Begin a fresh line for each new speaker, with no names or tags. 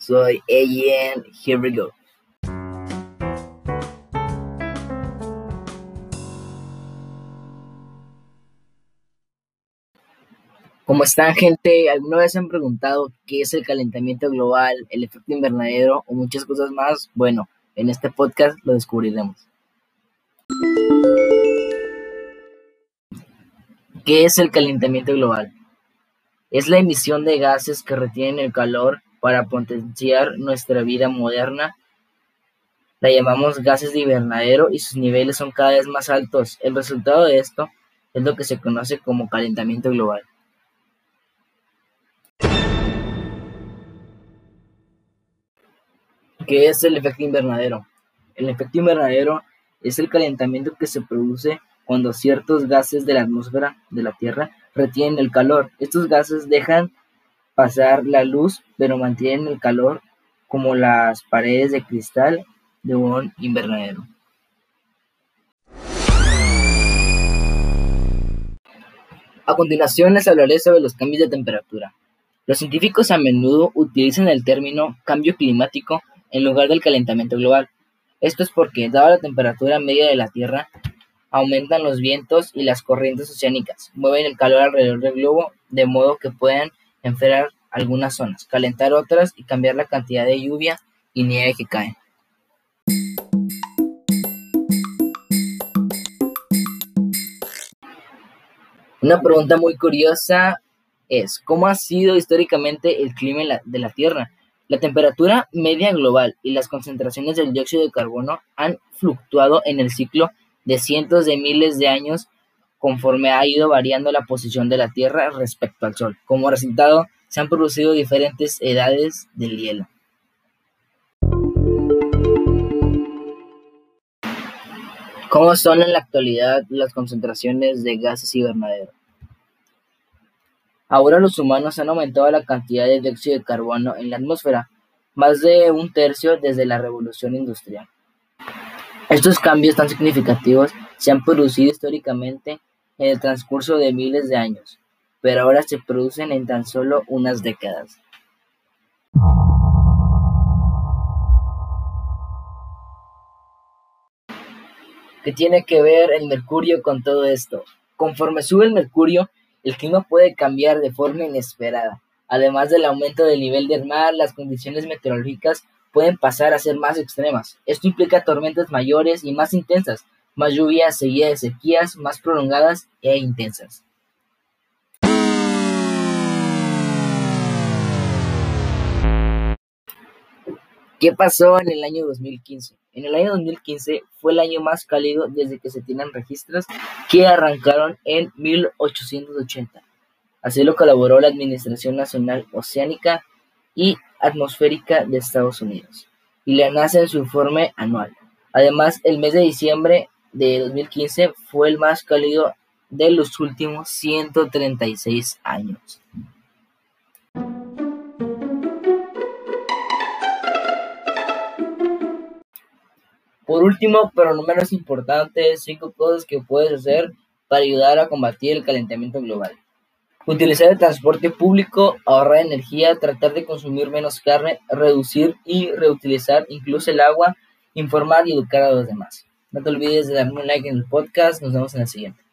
Soy AN, here we go. ¿Cómo están gente? ¿Alguna vez han preguntado qué es el calentamiento global, el efecto invernadero o muchas cosas más? Bueno, en este podcast lo descubriremos. ¿Qué es el calentamiento global? Es la emisión de gases que retienen el calor para potenciar nuestra vida moderna. La llamamos gases de invernadero y sus niveles son cada vez más altos. El resultado de esto es lo que se conoce como calentamiento global. ¿Qué es el efecto invernadero? El efecto invernadero es el calentamiento que se produce cuando ciertos gases de la atmósfera de la Tierra retienen el calor. Estos gases dejan pasar la luz, pero mantienen el calor como las paredes de cristal de un invernadero. A continuación les hablaré sobre los cambios de temperatura. Los científicos a menudo utilizan el término cambio climático en lugar del calentamiento global. Esto es porque, dada la temperatura media de la Tierra, aumentan los vientos y las corrientes oceánicas, mueven el calor alrededor del globo de modo que puedan enfriar algunas zonas, calentar otras y cambiar la cantidad de lluvia y nieve que cae. Una pregunta muy curiosa es, ¿cómo ha sido históricamente el clima de la Tierra? La temperatura media global y las concentraciones del dióxido de carbono han fluctuado en el ciclo de cientos de miles de años conforme ha ido variando la posición de la Tierra respecto al Sol. Como resultado, se han producido diferentes edades del hielo. ¿Cómo son en la actualidad las concentraciones de gases invernadero? Ahora los humanos han aumentado la cantidad de dióxido de carbono en la atmósfera, más de un tercio desde la revolución industrial. Estos cambios tan significativos se han producido históricamente en el transcurso de miles de años, pero ahora se producen en tan solo unas décadas. ¿Qué tiene que ver el mercurio con todo esto? Conforme sube el mercurio, el clima puede cambiar de forma inesperada. Además del aumento del nivel del mar, las condiciones meteorológicas pueden pasar a ser más extremas. Esto implica tormentas mayores y más intensas, más lluvias seguidas de sequías más prolongadas e intensas. ¿Qué pasó en el año 2015? En el año 2015 fue el año más cálido desde que se tienen registros que arrancaron en 1880. Así lo colaboró la Administración Nacional Oceánica y Atmosférica de Estados Unidos y la NASA en su informe anual. Además, el mes de diciembre de 2015 fue el más cálido de los últimos 136 años. Por último, pero no menos importante, cinco cosas que puedes hacer para ayudar a combatir el calentamiento global. Utilizar el transporte público, ahorrar energía, tratar de consumir menos carne, reducir y reutilizar incluso el agua, informar y educar a los demás. No te olvides de darme un like en el podcast. Nos vemos en el siguiente.